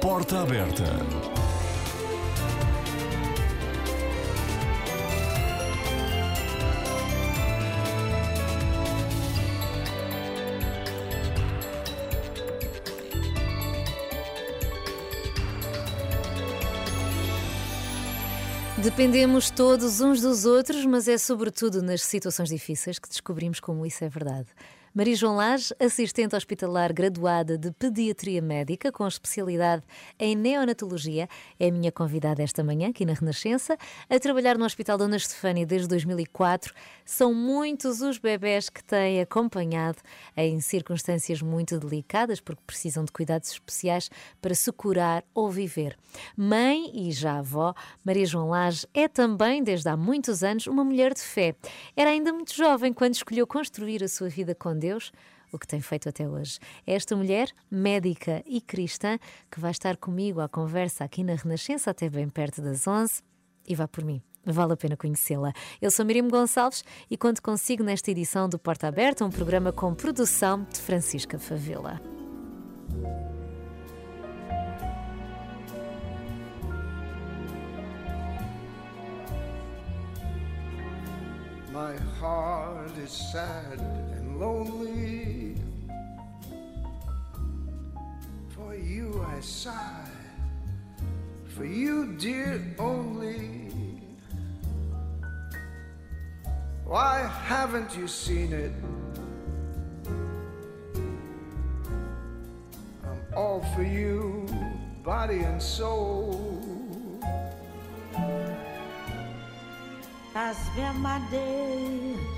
Porta aberta. Dependemos todos uns dos outros, mas é sobretudo nas situações difíceis que descobrimos como isso é verdade. Maria João Lage, assistente hospitalar graduada de Pediatria Médica com especialidade em neonatologia, é minha convidada esta manhã aqui na Renascença, a trabalhar no Hospital Dona Estefânia desde 2004. São muitos os bebés que têm acompanhado em circunstâncias muito delicadas porque precisam de cuidados especiais para se curar ou viver. Mãe e já avó, Maria João Lage é também, desde há muitos anos, uma mulher de fé. Era ainda muito jovem quando escolheu construir a sua vida com Deus Deus, o que tem feito até hoje. É esta mulher, médica e cristã, que vai estar comigo à conversa aqui na Renascença até bem perto das 11 e vá por mim. Vale a pena conhecê-la. Eu sou Miriam Gonçalves e conto consigo nesta edição do Porta Aberta, um programa com produção de Francisca Favela. My heart is sad lonely. For you I sigh, for you, dear, only. Why haven't you seen it? I'm all for you, body and soul. I spend my days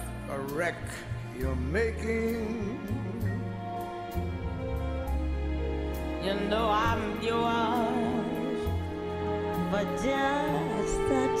wreck you're making. You know I'm yours, but just the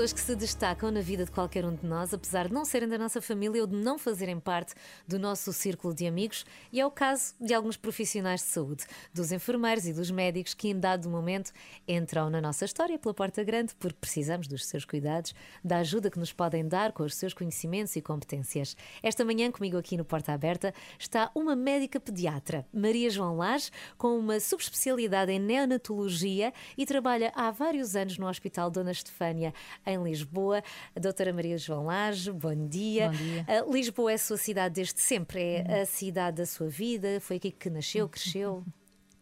Pessoas que se destacam na vida de qualquer um de nós, apesar de não serem da nossa família ou de não fazerem parte do nosso círculo de amigos, e é o caso de alguns profissionais de saúde, dos enfermeiros e dos médicos que, em dado momento, entram na nossa história pela porta grande porque precisamos dos seus cuidados, da ajuda que nos podem dar com os seus conhecimentos e competências. Esta manhã, comigo aqui no Porta Aberta, está uma médica pediatra, Maria João Lage, com uma subespecialidade em neonatologia e trabalha há vários anos no Hospital Dona Estefânia em Lisboa. A doutora Maria João Lage, bom dia. Bom dia. Uh, Lisboa é a sua cidade desde sempre, é a cidade da sua vida, foi aqui que nasceu, cresceu.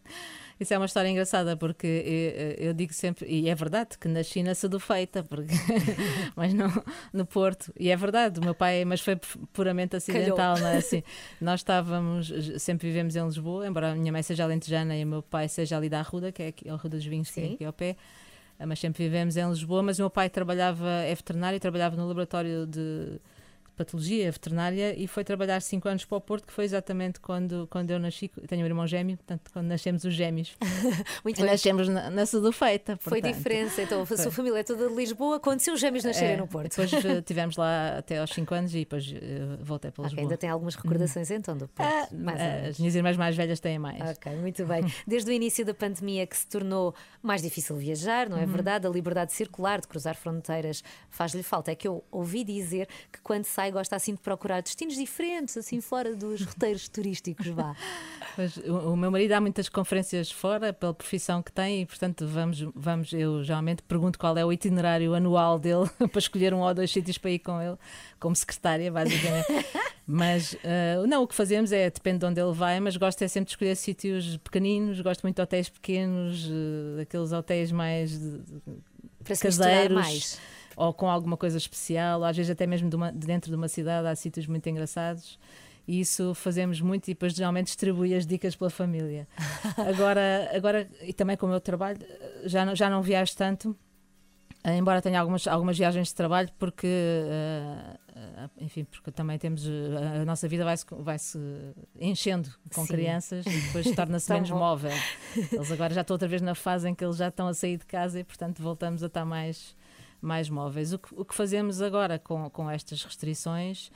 Isso é uma história engraçada porque eu, eu digo sempre, e é verdade, que nasci na Sedufeita, porque mas no, no Porto, e é verdade, o meu pai, mas foi puramente acidental, Calhou. não é assim? Nós estávamos, sempre vivemos em Lisboa, embora a minha mãe seja alentejana e o meu pai seja ali da Arruda, que é aqui, a Arruda dos Vinhos, que é Sim. aqui ao pé. Mas sempre vivemos em Lisboa, mas o meu pai trabalhava, é veterinário, trabalhava no laboratório de patologia veterinária e foi trabalhar cinco anos para o Porto, que foi exatamente quando, quando eu nasci. Tenho um irmão gêmeo, portanto, quando nascemos os gêmeos. Muito nascemos na, na. Foi portanto. diferença, então a sua família é toda de Lisboa, quando seus gêmeos nascerem É, no Porto. Depois eh, tivemos lá até aos 5 anos e depois eh, voltei para Lisboa. ainda tem algumas recordações então do Porto. Ah, mais eh, as minhas irmãs mais velhas têm mais. Ok, muito bem. Desde o início da pandemia que se tornou mais difícil viajar, não é verdade? A liberdade circular, de cruzar fronteiras, faz-lhe falta. É que eu ouvi dizer que quando sai gosta assim de procurar destinos diferentes, assim fora dos roteiros turísticos, vá. Pois, o, o meu marido dá muitas conferências fora pela profissão que tem e, portanto, vamos, vamos eu geralmente pergunto qual é o itinerário anual dele para escolher um ou dois sítios para ir com ele, como secretária, basicamente. mas eh, não, o que fazemos é, depende de onde ele vai, mas gosto é sempre de escolher sítios pequeninos, gosto muito de hotéis pequenos, eh, daqueles hotéis mais de- misturar caseiros. Ou com alguma coisa especial, às vezes até mesmo de, uma- de dentro de uma cidade há sítios muito engraçados. E isso fazemos muito e depois geralmente distribui as dicas pela família. Agora, agora e também com o meu trabalho, já não, já não viajo tanto, eh, embora tenha algumas, algumas viagens de trabalho, porque, eh, enfim, porque também temos, a nossa vida vai-se vai -se enchendo com Sim. crianças e depois torna-se Tão menos bom. móvel. Eles agora já estão outra vez na fase em que eles já estão a sair de casa e, portanto, voltamos a estar mais, mais móveis. O que, o que fazemos agora com, com estas restrições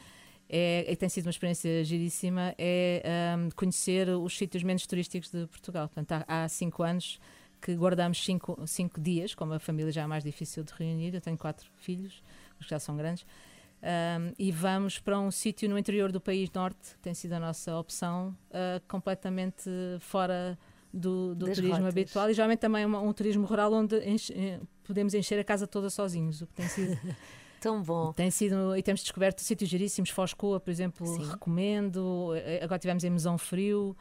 é, e tem sido uma experiência giríssima, é ahm, conhecer os sítios menos turísticos de Portugal. Portanto, há, há cinco anos que guardamos cinco, cinco dias, como a família já é mais difícil de reunir, eu tenho quatro filhos, os que já são grandes, ahm, e vamos para um sítio no interior do país norte, que tem sido a nossa opção, ah, completamente fora do, do turismo rotas. habitual e geralmente também uma- um turismo rural onde enche- eh, podemos encher a casa toda sozinhos, o que tem sido Tão bom. tem sido, e temos descoberto sítios giríssimos, Foscoa, por exemplo, Sim. recomendo. Eh, Agora tivemos em Mesão Frio,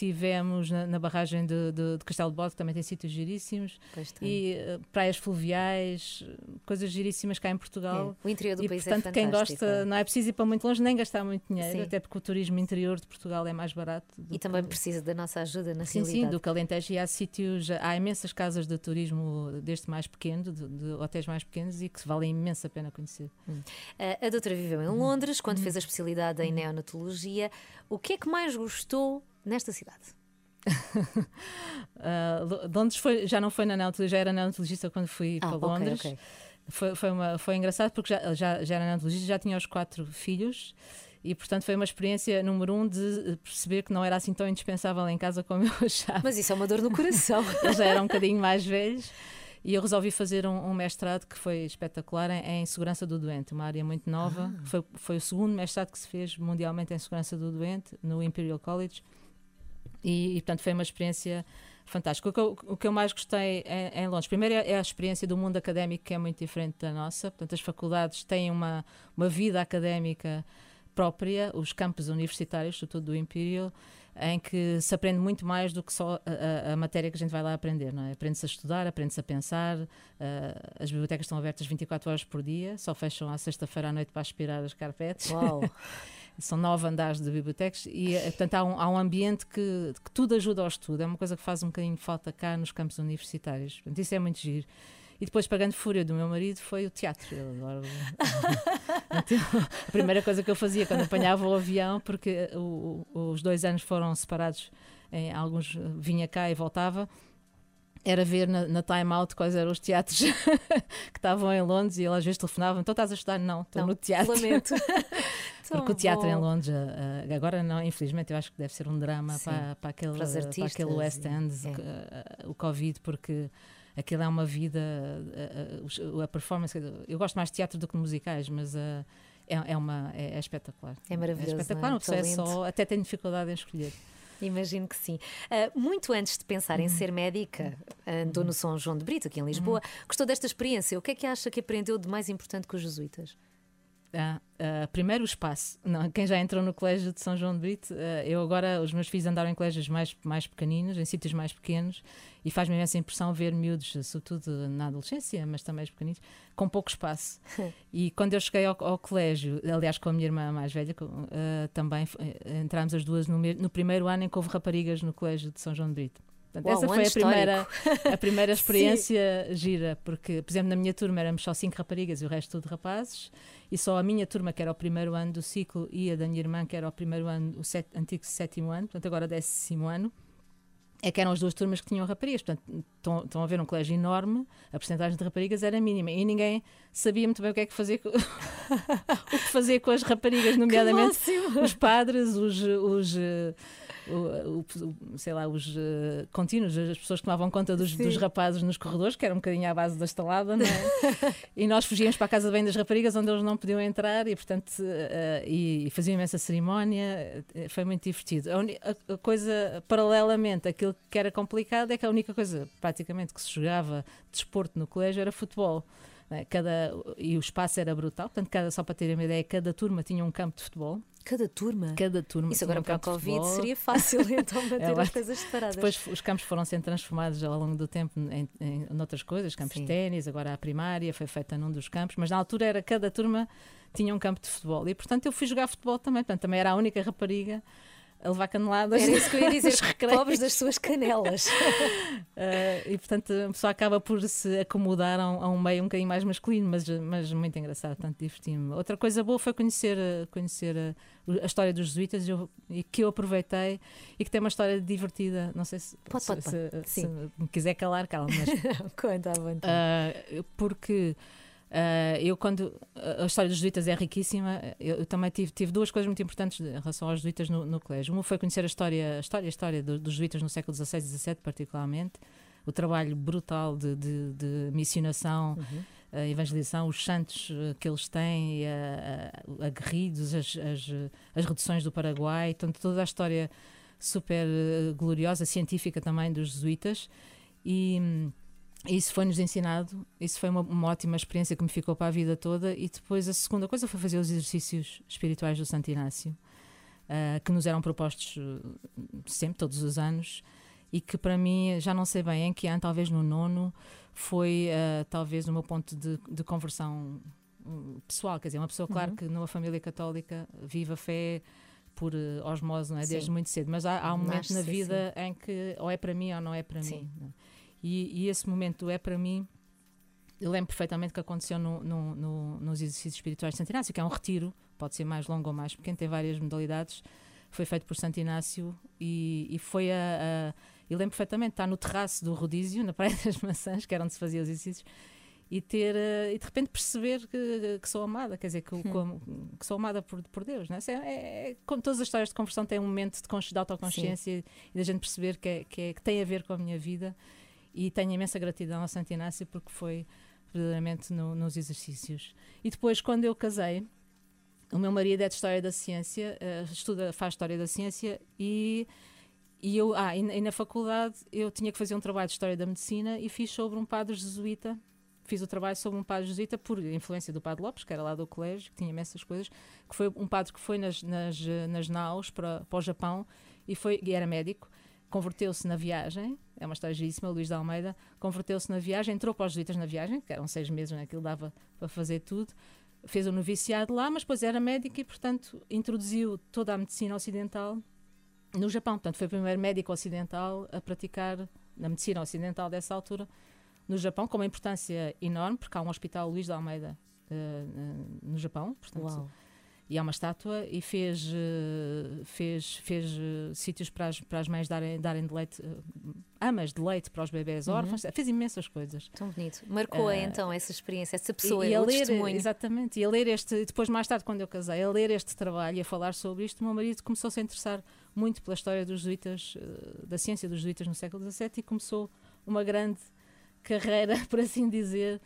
tivemos na, na barragem de, de, de Castelo de Bode, que também tem sítios giríssimos, e eh, praias fluviais, eh, coisas giríssimas cá em Portugal. É, O interior do E país portanto, é quem fantástico. gosta, não é preciso ir para muito longe nem gastar muito dinheiro, Sim. até porque o turismo interior de Portugal é mais barato. E também que- precisa da nossa ajuda na Sim, sim, realidade. do Calentejo e há sítios, há imensas casas de turismo deste mais pequeno, de, de hotéis mais pequenos e que valem imensa pena conhecer. A, a doutora viveu em Londres, quando fez a especialidade em neonatologia. O que é que mais gostou nesta cidade? Uh, Londres foi, já não foi na neonatologia, já era neonatologista quando fui Ah, para Londres. ok. Foi, foi, uma, foi engraçado porque já, já, já era neonatologista, já tinha os quatro filhos e, portanto, foi uma experiência número um de perceber que não era assim tão indispensável em casa como eu achava. Mas isso é uma dor no coração. Eles já eram um bocadinho mais velhos. E eu resolvi fazer um, um mestrado que foi espetacular em, em segurança do doente, uma área muito nova. Ah. Foi, foi o segundo mestrado que se fez mundialmente em segurança do doente, no Imperial College. E, e, portanto, foi uma experiência fantástica. O que eu, o que eu mais gostei em, em Londres, primeiro, é, é a experiência do mundo académico, que é muito diferente da nossa. Portanto, as faculdades têm uma, uma vida académica própria, os campos universitários, sobretudo do Imperial, em que se aprende muito mais do que só a, a- a matéria que a gente vai lá aprender. Não é? Aprende-se a estudar, aprende-se a pensar. eh, as bibliotecas estão abertas 24 horas por dia, só fecham à sexta-feira à noite para aspirar as carpetes. Uau! São nove andares de bibliotecas e, eh, portanto, há um, há um ambiente que, que tudo ajuda ao estudo. É uma coisa que faz um bocadinho falta cá nos campos universitários. Portanto, isso é muito giro. E depois, para grande fúria do meu marido, foi o teatro. Ele adora- Então, a primeira coisa que eu fazia quando apanhava o avião, porque o- o- os dois anos foram separados, em alguns eh, vinha cá e voltava, era ver na, na Time Out quais eram os teatros que estavam em Londres e ele às vezes telefonava: Então estás a estudar? Não, estou no teatro. Lamento. Porque o teatro em Londres, eh, eh, agora não, infelizmente, eu acho que deve ser um drama Sim, para, para, aquele, para aquele West End, é. eh, o Covid, porque aquilo é uma vida, os- a performance. Eu gosto mais de teatro do que de musicais, mas eh, é, é, uma, é, é espetacular. É maravilhoso, É espetacular, não é? uma pessoa é só, até tenho dificuldade em escolher. Imagino que sim. Uh, muito antes de pensar em ser médica, andou no São João de Brito, aqui em Lisboa. Gostou desta experiência? O que é que acha que aprendeu de mais importante com os jesuítas? Ah, ah, primeiro o espaço. Não, quem já entrou no colégio de São João de Brito, ah, eu agora, os meus filhos andaram em colégios mais, mais pequeninos, em sítios mais pequenos, e faz-me imensa impressão ver miúdos, sobretudo na adolescência, mas também os pequeninos, com pouco espaço. e quando eu cheguei ao, ao, colégio, aliás com a minha irmã mais velha, também entramos as duas no, no primeiro ano em que houve raparigas no colégio de São João de Brito. Portanto, Uau, essa um foi a primeira, a primeira experiência gira, porque, por exemplo, na minha turma éramos só cinco raparigas e o resto tudo rapazes, e só a minha turma, que era o primeiro ano do ciclo, e a da minha irmã, que era o primeiro ano, o set, antigo sétimo ano, portanto agora décimo ano, é que eram as duas turmas que tinham raparigas. Portanto, estão, a ver um colégio enorme, a porcentagem de raparigas era mínima e ninguém sabia muito bem o que é que fazer com, o que fazer com as raparigas, nomeadamente os padres, os, os o, o, sei lá, os uh, contínuos, as pessoas que tomavam conta dos, dos, rapazes nos corredores, que era um bocadinho à base da estalada, não é? e nós fugíamos para a casa bem das raparigas, onde eles não podiam entrar, e portanto, uh, e, e faziam imensa cerimónia, eh, foi muito divertido. A, a, a, coisa, paralelamente, aquilo que era complicado é que a única coisa, praticamente, que se jogava desporto no colégio era futebol. É? Cada, e o espaço era brutal, portanto, cada, só para terem uma ideia, cada turma tinha um campo de futebol. Cada turma? Cada turma. Isso agora um para a Covid seria fácil então manter é, as coisas separadas. Depois os campos foram sendo transformados ao longo do tempo em, em, em outras coisas, campos Sim. de ténis, agora a primária foi feita num dos campos, mas na altura era cada turma tinha um campo de futebol e portanto eu fui jogar futebol também, portanto também era a única rapariga a levar caneladas. Era isso que eu ia dizer, pobres das suas canelas. uh, e portanto a pessoa acaba por se acomodar a um, a um, meio um bocadinho mais masculino, mas, mas muito engraçado, portanto diverti-me. Outra coisa boa foi conhecer, conhecer a, a história dos jesuítas eu, e que eu aproveitei e que tem uma história divertida. Não sei se, pode, pode, se, pode. se, se me quiser calar, calma. Mas, Conta à vontade. Uh, porque Uh, eu, quando a história dos jesuítas é riquíssima, eu, eu também tive, tive, duas coisas muito importantes em relação aos jesuítas no, no colégio. Uma foi conhecer a história, a história, a história dos, dos jesuítas no século XVI e XVII, particularmente, o trabalho brutal de, de, de missionação, uhum. a evangelização, os santos eh, que eles têm, aguerridos, as, as, as reduções do Paraguai, portanto, toda a história super eh, gloriosa, científica também dos jesuítas. E hum, isso foi-nos ensinado, isso foi uma, uma, ótima experiência que me ficou para a vida toda. E depois a segunda coisa foi fazer os exercícios espirituais do Santo Inácio, uh, que nos eram propostos uh, sempre, todos os anos, e que para mim, já não sei bem em que ano, talvez no nono, foi uh, talvez o meu ponto de, de conversão hum, pessoal. Quer dizer, uma pessoa, claro, uhum. que numa família católica vive a fé por osmose, não é? Desde muito cedo, mas há, há um momento na vida sim. em que ou é para mim ou não é para sim. mim. Não é? E, e esse momento é para mim eu lembro perfeitamente que aconteceu no, no, no, nos exercícios espirituais de Santo Inácio, que é um retiro, pode ser mais longo ou mais pequeno, tem várias modalidades. Foi feito por Santo Inácio e, e foi a, a. Eu lembro perfeitamente estar no terraço do rodízio, na Praia das Maçãs, que era onde se fazia os exercícios, e ter uh, e de repente perceber que, que, sou amada, quer dizer, que, hum. que sou amada por, por Deus. Não é? É, é, como todas as histórias de conversão têm um momento de, de autoconsciência Sim. e da gente perceber que, é, que, é, que tem a ver com a minha vida e tenho imensa gratidão a Santo Inácio porque foi verdadeiramente no, nos exercícios. E depois, quando eu casei, o meu marido é de História da Ciência, uh, estuda, faz História da Ciência e, e eu, ah, e, e, na faculdade eu tinha que fazer um trabalho de História da Medicina e fiz sobre um padre jesuíta, fiz o trabalho sobre um padre jesuíta por influência do padre Lopes, que era lá do colégio, que tinha imensas coisas, que foi um padre que foi nas, nas, nas naus para, para o Japão e, foi, e era médico, converteu-se na viagem, é uma história giríssima, Luís de Almeida, converteu-se na viagem, entrou para os jesuítas na viagem, que eram seis meses, né, aquilo dava para fazer tudo, fez o noviciado lá, mas depois era médico e, portanto, introduziu toda a medicina ocidental no Japão. Portanto, foi o primeiro médico ocidental a praticar na medicina ocidental dessa altura no Japão, com uma importância enorme, porque há um hospital Luís de Almeida uh, no Japão, portanto, Uau e há uma estátua e fez eh, fez fez uh, sítios para as, para as mães darem darem de leite uh, amas de leite para os bebés uhum. órfãos fez imensas coisas tão bonito marcou uh, então essa experiência essa pessoa e, e a ler testemunho. exatamente e a ler este depois mais tarde quando eu casei a ler este trabalho e a falar sobre isto o meu marido começou -se a interessar muito pela história dos jesuítas da ciência dos jesuítas no século XVII e começou uma grande carreira por assim dizer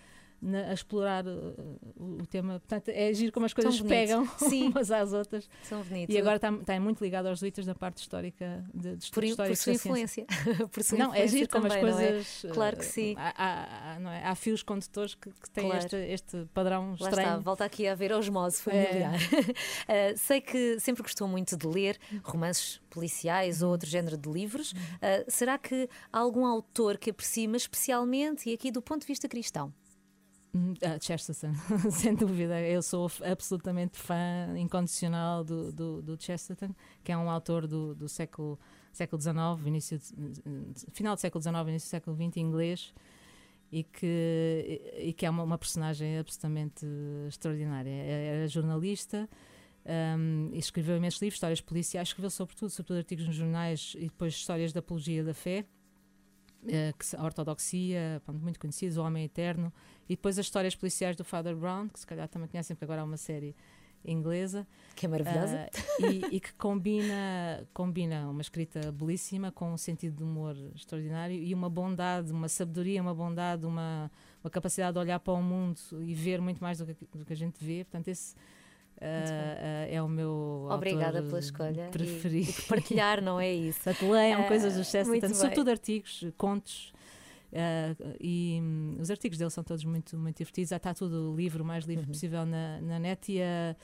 na- a explorar uh, o, o tema. Portanto, é agir como as coisas pegam Sim. umas às outras. São bonitos. E agora está, está muito ligado aos jesuítas da parte histórica de, de por, por sua influência. por sua Não, é influência giro como as é? coisas. Claro que sim. Há, há- não é? Há fios condutores que, que têm Claro. este, este padrão Lá estranho. está, volta aqui a haver osmose É. familiar. Uh, sei que sempre gostou muito de ler romances policiais ou outro género de livros. Uh, será que há algum autor que aprecie, mas especialmente, e aqui do ponto de vista cristão? Hum, ah, Chesterton, sem dúvida. Eu sou absolutamente fã incondicional do, do, do Chesterton, que é um autor do, do século, século XIX, início de- final do século XIX, início do século XX, inglês, e que, e que é uma, uma personagem absolutamente extraordinária. Era jornalista. e escreveu imensos livros, histórias policiais, escreveu sobretudo, sobretudo artigos nos jornais e depois histórias da apologia da fé, a ortodoxia, pronto, muito conhecidos, o Homem Eterno, e depois as histórias policiais do Father Brown, que se calhar também conhecem, porque agora há uma série inglesa, Que é maravilhosa. ah, e, e que combina, combina uma escrita belíssima com um sentido de humor extraordinário e uma bondade, uma sabedoria, uma bondade, uma, uma capacidade de olhar para o mundo e ver muito mais do que, do que a gente vê. Portanto, esse ah, ah, é o meu Obrigada pela escolha. e- preferido. E, por partilhar, não é isso? Portanto, leiam Ah, coisas do muito Chesterton, bem. sobretudo artigos, contos. ah, e hum, os artigos dele são todos muito, muito divertidos. Já está tudo o livro, o mais Uhum. livre possível na, na net e, ah,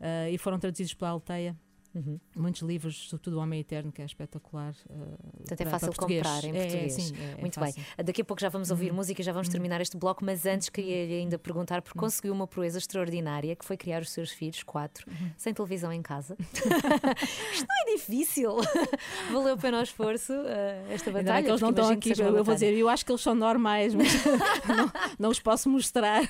ah, e foram traduzidos pela Alteia. Uhum. Muitos livros, sobretudo O Homem Eterno, que é espetacular. ah, Portanto, é fácil comprar em É, português. sim, é- é Muito fácil. bem. Daqui a pouco já vamos ouvir Uhum. música e já vamos terminar este bloco, mas antes queria-lhe ainda perguntar, porque conseguiu uma proeza extraordinária que foi criar os seus filhos, quatro, Uhum. sem televisão em casa. Isto não é difícil. Valeu a pena o esforço, eh, esta Ainda batalha. que eles não estão aqui, eu, eu vou dizer, eu acho que eles são normais, mas não, não os posso mostrar.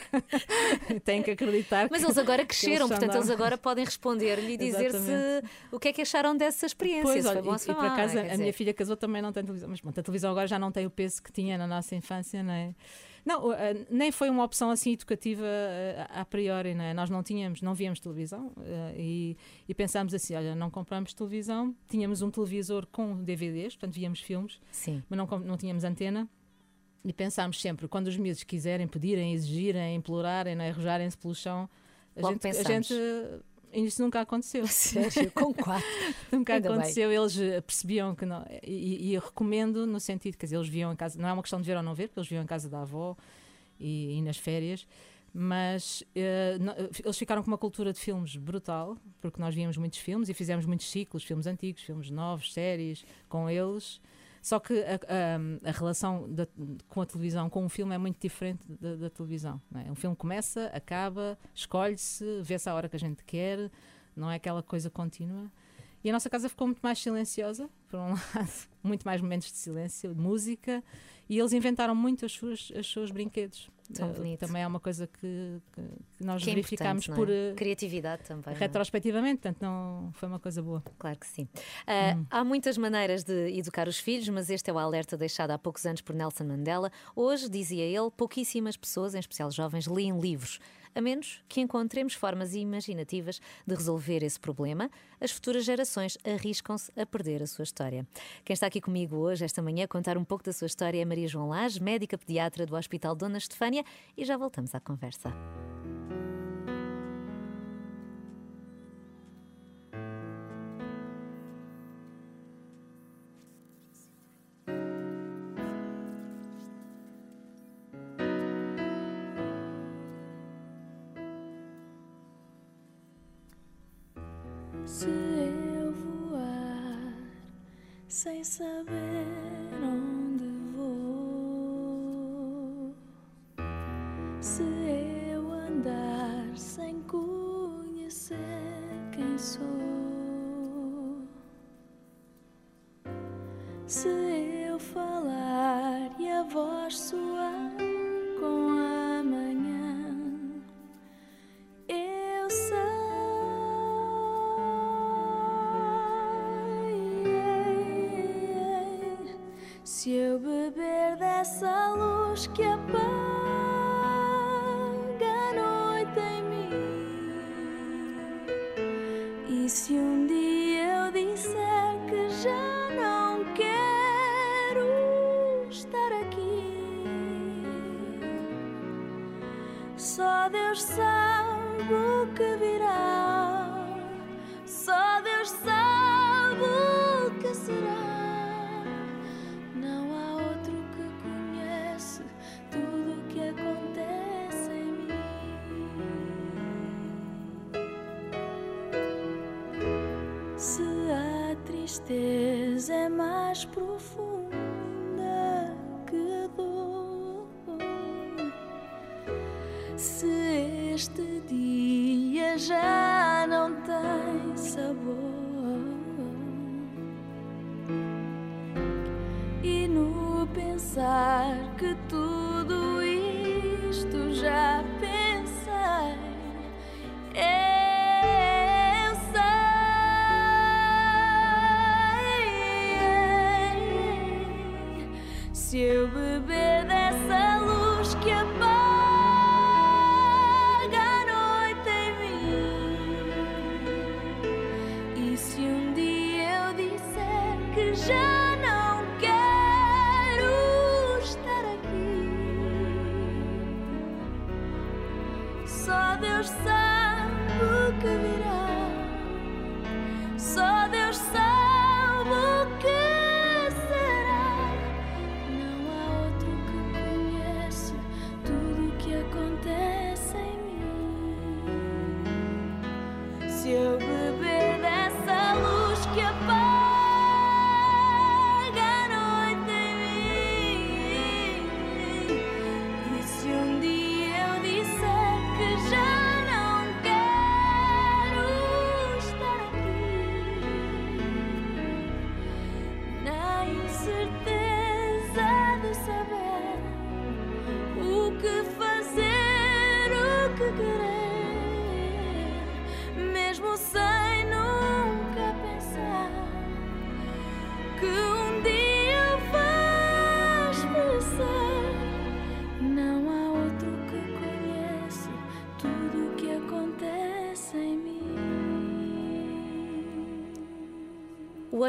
Tenho que acreditar Mas que, eles agora cresceram, são portanto, eles agora podem responder-lhe e dizer se Exatamente. O que é que acharam dessa experiência. Pois, olha, e, e por acaso a dizer. minha filha casou também não tem televisão, mas pronto, a televisão agora já não tem o peso que tinha na nossa infância, não é? Não, eh, nem foi uma opção assim educativa eh, a priori, não é? Nós não tínhamos, não víamos televisão eh, e, e pensámos assim: olha, não compramos televisão, tínhamos um televisor com DVDs, portanto víamos filmes, Sim. mas não, não tínhamos antena. E pensámos sempre, quando os miúdos quiserem, pedirem, exigirem, implorarem, é? arrojarem-se pelo chão, a Logo gente, a pensámos. gente. Isso nunca aconteceu. Sério, com quatro. Nunca Ainda bem. aconteceu, eles eh, percebiam que não. E, e eu recomendo no sentido, quer dizer, eles viam em casa, não é uma questão de ver ou não ver, porque eles viam em casa da avó e, e nas férias, mas eh, não- eles ficaram com uma cultura de filmes brutal, porque nós víamos muitos filmes e fizemos muitos ciclos, filmes antigos, filmes novos, séries, com eles. Só que a, a- a relação da- com a televisão, com um filme, é muito diferente da, da televisão. é? Um filme começa, acaba, escolhe-se, vê-se a hora que a gente quer, não é aquela coisa contínua. E a nossa casa ficou muito mais silenciosa, por um lado, muito mais momentos de silêncio, de música, e eles inventaram muito as suas, os seus brinquedos. Bonito. Também é uma coisa que, que- que nós Que é verificámos importante, por é? eh, Criatividade também. é? retrospectivamente, portanto, não foi uma coisa boa. Claro que sim. Ah, Hum. Há muitas maneiras de educar os filhos, mas este é o alerta deixado há poucos anos por Nelson Mandela. Hoje, dizia ele, pouquíssimas pessoas, em especial jovens, leem livros. A menos que encontremos formas imaginativas de resolver esse problema, as futuras gerações arriscam-se a perder a sua história. Quem está aqui comigo hoje, esta manhã, a contar um pouco da sua história é Maria João Lage, médica pediatra do Hospital Dona Estefânia, e já voltamos à conversa. Se eu voar sem saber onde vou, se eu andar sem conhecer quem sou, luz que apaga a noite em mim, e se um dia eu disser que já não quero estar aqui. Deus sabe o que virá. Dia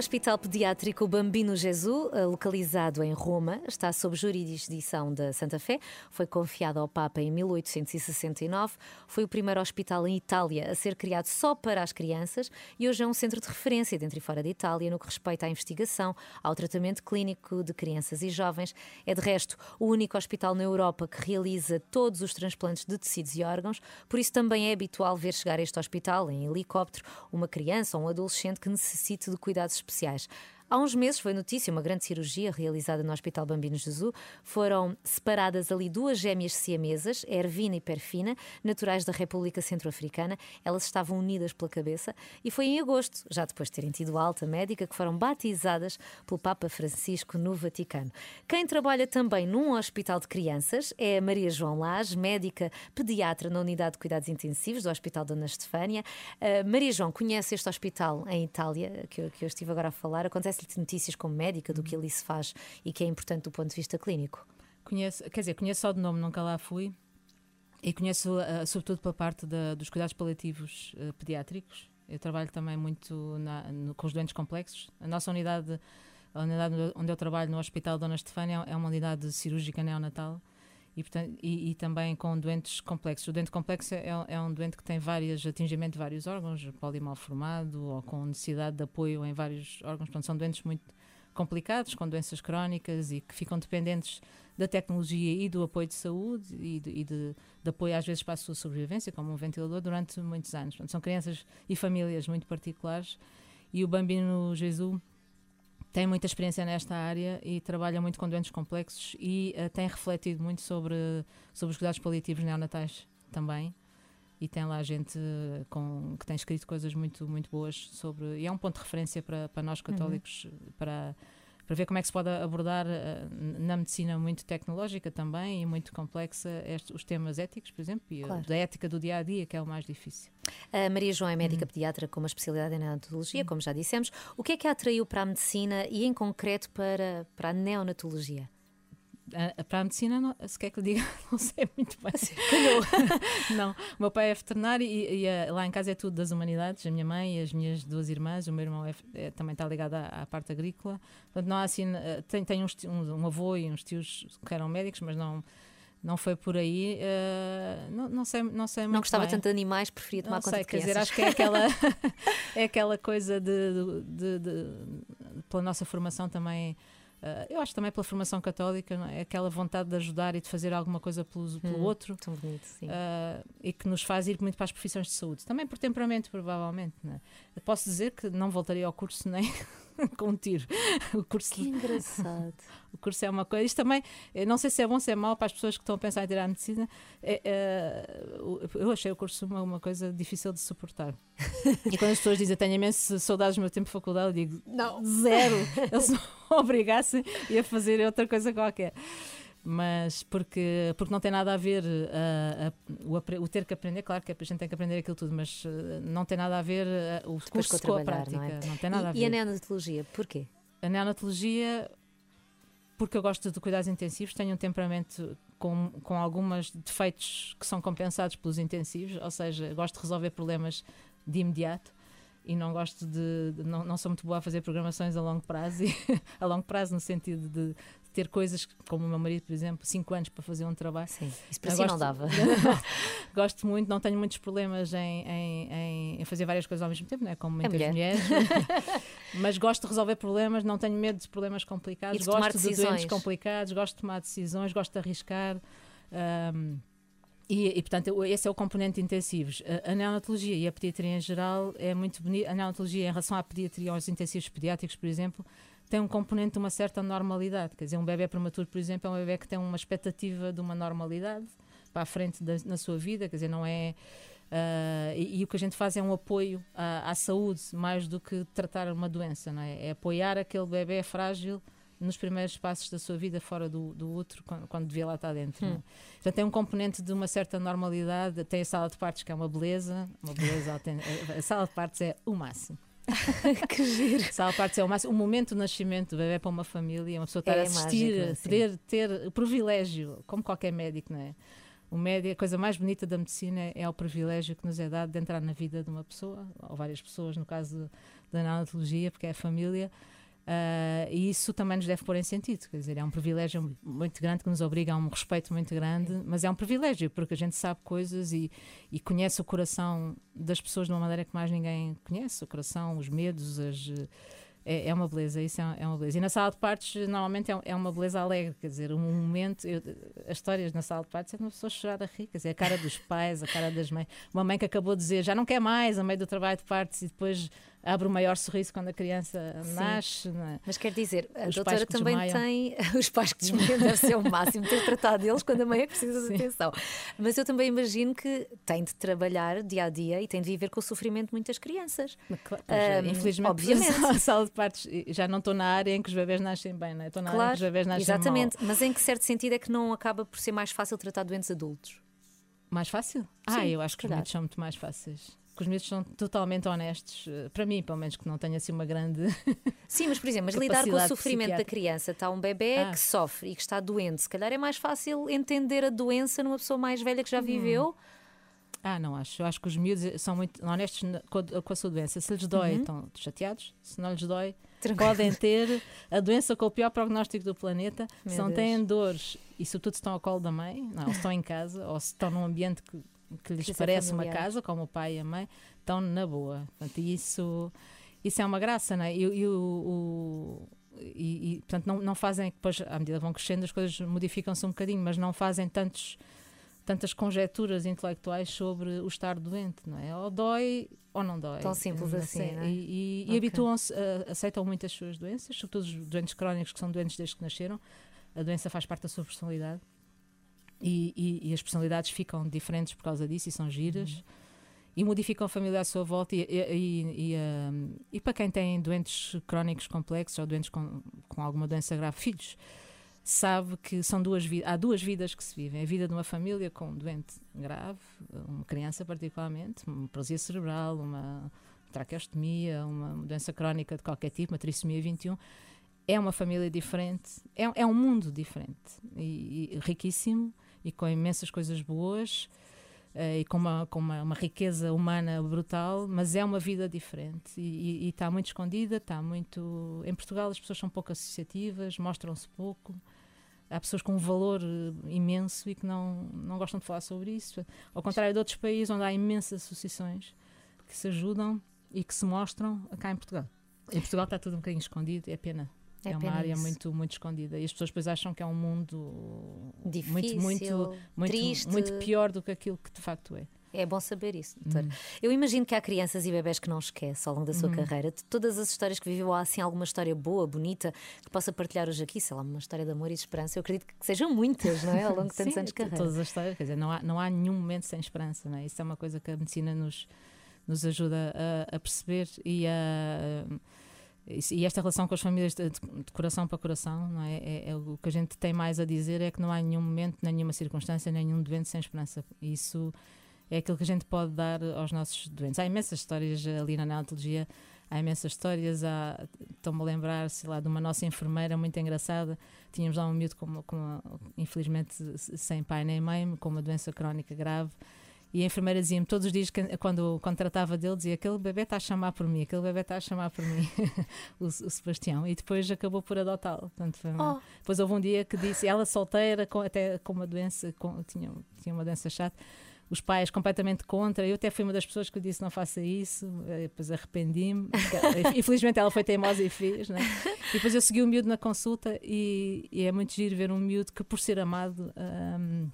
Hospital Pediátrico Bambino Jesus, eh, localizado em Roma, está sob jurisdição da Santa Fé. Foi confiado ao Papa em 1869. Foi o primeiro hospital em Itália a ser criado só para as crianças e hoje é um centro de referência dentro e fora da Itália no que respeita à investigação, ao tratamento clínico de crianças e jovens. É de resto o único hospital na Europa que realiza todos os transplantes de tecidos e órgãos, por isso também é habitual ver chegar a este hospital em helicóptero uma criança ou um adolescente que necessite de cuidados especiais. Há uns meses foi notícia uma grande cirurgia realizada no Hospital Bambino Jesus. Foram separadas ali duas gêmeas siamesas, Ervina e Perfina, naturais da República Centro-Africana. Elas estavam unidas pela cabeça e foi em agosto, já depois de terem tido alta médica, que foram batizadas pelo Papa Francisco no Vaticano. Quem trabalha também num hospital de crianças é a Maria João Lage, médica pediatra na Unidade de Cuidados Intensivos do Hospital Dona Estefânia. Uh, Maria João conhece este hospital em Itália, que eu, que eu estive agora a falar. Acontece-lhe notícias como médica do que ali se faz e que é importante do ponto de vista clínico? Conheço, quer dizer, conheço só de nome, nunca lá fui. E conheço, uh, sobretudo, pela parte da, dos cuidados paliativos uh, pediátricos. Eu trabalho também muito na, no, com os doentes complexos. A nossa unidade, a unidade onde eu trabalho no Hospital Dona Estefânia é uma unidade cirúrgica neonatal e, portanto, e, e, também com doentes complexos. O doente complexo é, é, um doente que tem vários atingimento de vários órgãos, polimalformado ou com necessidade de apoio em vários órgãos. Portanto, são doentes muito complicados, com doenças crónicas e que ficam dependentes da tecnologia e do apoio de saúde e de, e de, de apoio às vezes para a sua sobrevivência, como um ventilador, durante muitos anos. Portanto, são crianças e famílias muito particulares e o Bambino Jesus tem muita experiência nesta área e trabalha muito com doentes complexos e uh, tem refletido muito sobre, sobre os cuidados paliativos neonatais também. E tem lá gente com, que tem escrito coisas muito, muito boas sobre. E é um ponto de referência para, para nós católicos, uhum. para, para ver como é que se pode abordar uh, na medicina muito tecnológica também e muito complexa estes, os temas éticos, por exemplo, e claro. da ética do dia a dia, que é o mais difícil. A Maria João é médica uhum. pediatra com uma especialidade em neonatologia, uhum. como já dissemos. O que é que a atraiu para a medicina e, em concreto, para, para a neonatologia? A, para a medicina, não, se quer que eu diga, não sei muito bem. não, o meu pai é veterinário e, e a, lá em casa é tudo das humanidades, a minha mãe e as minhas duas irmãs, o meu irmão é, é, também está ligado à, à, parte agrícola. Portanto, não há assim, tem, tem um, um, um, avô e uns tios que eram médicos, mas não, Não foi por aí. eh, não, não sei, não sei Não gostava bem. tanto de animais, preferia tomar Não conta sei, de quer crianças. dizer, acho que é aquela, é aquela coisa de, de- de- de- pela nossa formação também. Eh, eu acho também pela formação católica, é? aquela vontade de ajudar e de fazer alguma coisa pelo, pelo Hum, outro. Tão bonito, sim. Uh, e que nos faz ir muito para as profissões de saúde. Também por temperamento, provavelmente. é? Posso dizer que não voltaria ao curso nem com um tiro. O curso, que engraçado. o curso é uma coisa. Isto também, eu não sei se é bom ou se é mau para as pessoas que estão a pensar em tirar a medicina. É, é, eu achei o curso uma, uma coisa difícil de suportar. e quando as pessoas dizem tenho imenso saudades do meu tempo de faculdade, eu digo Não. zero. Eles me obrigassem a fazer outra coisa qualquer. Mas porque, porque não tem nada a ver uh, a- o, o ter que aprender, claro que a gente tem que aprender aquilo tudo, mas uh, não tem nada a ver uh, o Depois curso com a prática. não é? tem nada a E, ver. e a neonatologia, porquê? A neonatologia, porque eu gosto de cuidados intensivos, tenho um temperamento com, com alguns defeitos que são compensados pelos intensivos, ou seja, gosto de resolver problemas de imediato e não gosto de, de- não, não sou muito boa a fazer programações a longo prazo, e, a longo prazo no sentido de, ter coisas, como o meu marido, por exemplo, 5 anos para fazer um trabalho. Sim, isso para si não gosto- dava. Gosto muito, não tenho muitos problemas em, em- em- fazer várias coisas ao mesmo tempo, não é? Como muitas mulher. mulheres. mas gosto de resolver problemas, não tenho medo de problemas complicados, de tomar gosto de doentes complicados, gosto de tomar decisões, gosto de arriscar. ahm, e, e, portanto, esse é o componente intensivos. A, a neonatologia e a pediatria em geral é muito bonita. A neonatologia, em relação à pediatria, aos intensivos pediátricos, por exemplo, tem um componente de uma certa normalidade. Quer dizer, um bebê prematuro, por exemplo, é um bebê que tem uma expectativa de uma normalidade para a frente da- na sua vida, quer dizer, não é. ah, e, e o que a gente faz é um apoio à, à saúde, mais do que tratar uma doença, não é? É apoiar aquele bebê frágil nos primeiros passos da sua vida fora do, do útero, quando, quando devia lá estar dentro. é? Portanto, tem um componente de uma certa normalidade. Tem a sala de partos, que é uma beleza, uma beleza. A sala de partos é o máximo. que giro. A sala é o máximo. O momento do nascimento do bebê para uma família, uma pessoa estar É a assistir, mágico, sim. poder ter o privilégio, como qualquer médico, não é? O médico, a coisa mais bonita da medicina é o privilégio que nos é dado de entrar na vida de uma pessoa, ou várias pessoas, no caso da neonatologia, porque é a família. Ah, e isso também nos deve pôr em sentido, quer dizer, é um privilégio muito grande que nos obriga a um respeito muito grande, mas é um privilégio porque a gente sabe coisas e, e conhece o coração das pessoas de uma maneira que mais ninguém conhece, o coração, os medos, as, é, é uma beleza, isso é, é uma beleza. E na sala de partos, normalmente, é, é uma beleza alegre, quer dizer, um momento. eu- as histórias na sala de partos é de uma pessoa chorar a rir, quer dizer, a cara dos pais, a cara das mães. Uma mãe que acabou de dizer já não quer mais a meio do trabalho de partos e depois abre o maior sorriso quando a criança Sim. nasce. não é? Mas quer dizer, a Os doutora também desmaiam. tem. Os pais que desmaiam deve ser o máximo ter tratado deles quando a mãe é precisa de atenção. Mas eu também imagino que tem de trabalhar dia a dia e tem de viver com o sofrimento de muitas crianças. Claro, Ahm, infelizmente, obviamente. a sala de partos já não estou na área em que os bebés nascem bem, não é? Estou na área em que Claro, os bebés nascem exatamente. mal. Mas em que certo sentido é que não acaba por ser mais fácil tratar doentes adultos? Mais fácil? ah, Sim, eu acho que os miúdos são muito mais fáceis. Os miúdos são totalmente honestos, eh, para mim, pelo menos que não tenha assim uma grande. Sim, mas por exemplo, mas lidar com o sofrimento da criança, está um bebê Ah. que sofre e que está doente, se calhar é mais fácil entender a doença numa pessoa mais velha que já viveu. Ah, não acho. Eu acho que os miúdos são muito honestos com a, com a sua doença. Se lhes dói, Uhum. estão chateados. Se não lhes dói, Tranquilo. podem ter a doença com o pior prognóstico do planeta. Meu se não Deus. têm dores e, sobretudo, se estão ao colo da mãe, não, ou se estão em casa, ou se estão num ambiente que, que lhes é parece uma casa, como o pai e a mãe, estão na boa. Portanto, isso, isso é uma graça, não é? E, e o- e- e, portanto, não, não fazem, depois, à medida que vão crescendo, as coisas modificam-se um bocadinho, mas não fazem tantos tantas conjecturas intelectuais sobre o estar doente, não é? Ou dói ou não dói. Tão simples assim, sei. não é? E, e- e Ok. habituam-se, aceitam muito as suas doenças, sobretudo os doentes crónicos que são doentes desde que nasceram. A doença faz parte da sua personalidade. E, e- e as personalidades ficam diferentes por causa disso e são giras. Uhum. E modificam a família à sua volta. E, e- e- e, hum, para quem tem doentes crónicos complexos ou doentes com, com alguma doença grave, filhos, sabe que são duas há duas vidas que se vivem. A vida de uma família com um doente grave, uma criança particularmente, uma paralisia cerebral, uma traqueostomia, uma doença crónica de qualquer tipo, uma trissomia 21. É uma família diferente, é, é um mundo diferente e, e riquíssimo e com imensas coisas boas eh, e com, uma, com uma, uma riqueza humana brutal, mas é uma vida diferente e está muito escondida, está muito... Em Portugal as pessoas são pouco associativas, mostram-se pouco, há pessoas com um valor eh, imenso e que não, não gostam de falar sobre isso. Ao contrário de outros países onde há imensas associações que se ajudam e que se mostram cá em Portugal. Em Portugal está tudo um bocadinho escondido, é pena. É, uma pena área isso. muito, muito escondida. E as pessoas depois acham que é um mundo Difícil, muito, muito, muito, triste. muito pior do que aquilo que de facto é. É bom saber isso, doutora. Eu imagino que há crianças e bebés que não esquece ao longo da sua carreira. De todas as histórias que viveu, há assim alguma história boa, bonita, que possa partilhar hoje aqui? Sei lá, uma história de amor e de esperança. Eu acredito que sejam muitas, não é? Ao longo de tantos Sim, anos de carreira. Todas as histórias, quer dizer, não há, não há nenhum momento sem esperança, não é? Isso é uma coisa que a medicina nos, nos ajuda a, a perceber e a. isso- E esta relação com as famílias de, de coração para coração, é? É- é o que a gente tem mais a dizer é que não há nenhum momento, nenhuma circunstância, nenhum doente sem esperança. Isso é aquilo que a gente pode dar aos nossos doentes. Há imensas histórias ali na neonatologia, há imensas histórias. há- Estou-me a lembrar, sei lá, de uma nossa enfermeira muito engraçada. Tínhamos lá um miúdo, com, com infelizmente, sem pai nem mãe, com uma doença crónica grave. E a enfermeira dizia-me todos os dias, que- quando, quando tratava dele, dizia: aquele bebê está a chamar por mim, aquele bebê está a chamar por mim, o, o Sebastião. E depois acabou por adotá-lo. Oh. Depois houve um dia que disse, ela solteira, com, até com uma doença, com- tinha, tinha uma doença chata, os pais completamente contra. Eu até fui uma das pessoas que disse: não faça isso. eh, Depois arrependi-me. Infelizmente ela foi teimosa e fez. Né? E depois eu segui o miúdo na consulta e, e é muito giro ver um miúdo que, por ser amado. ahm,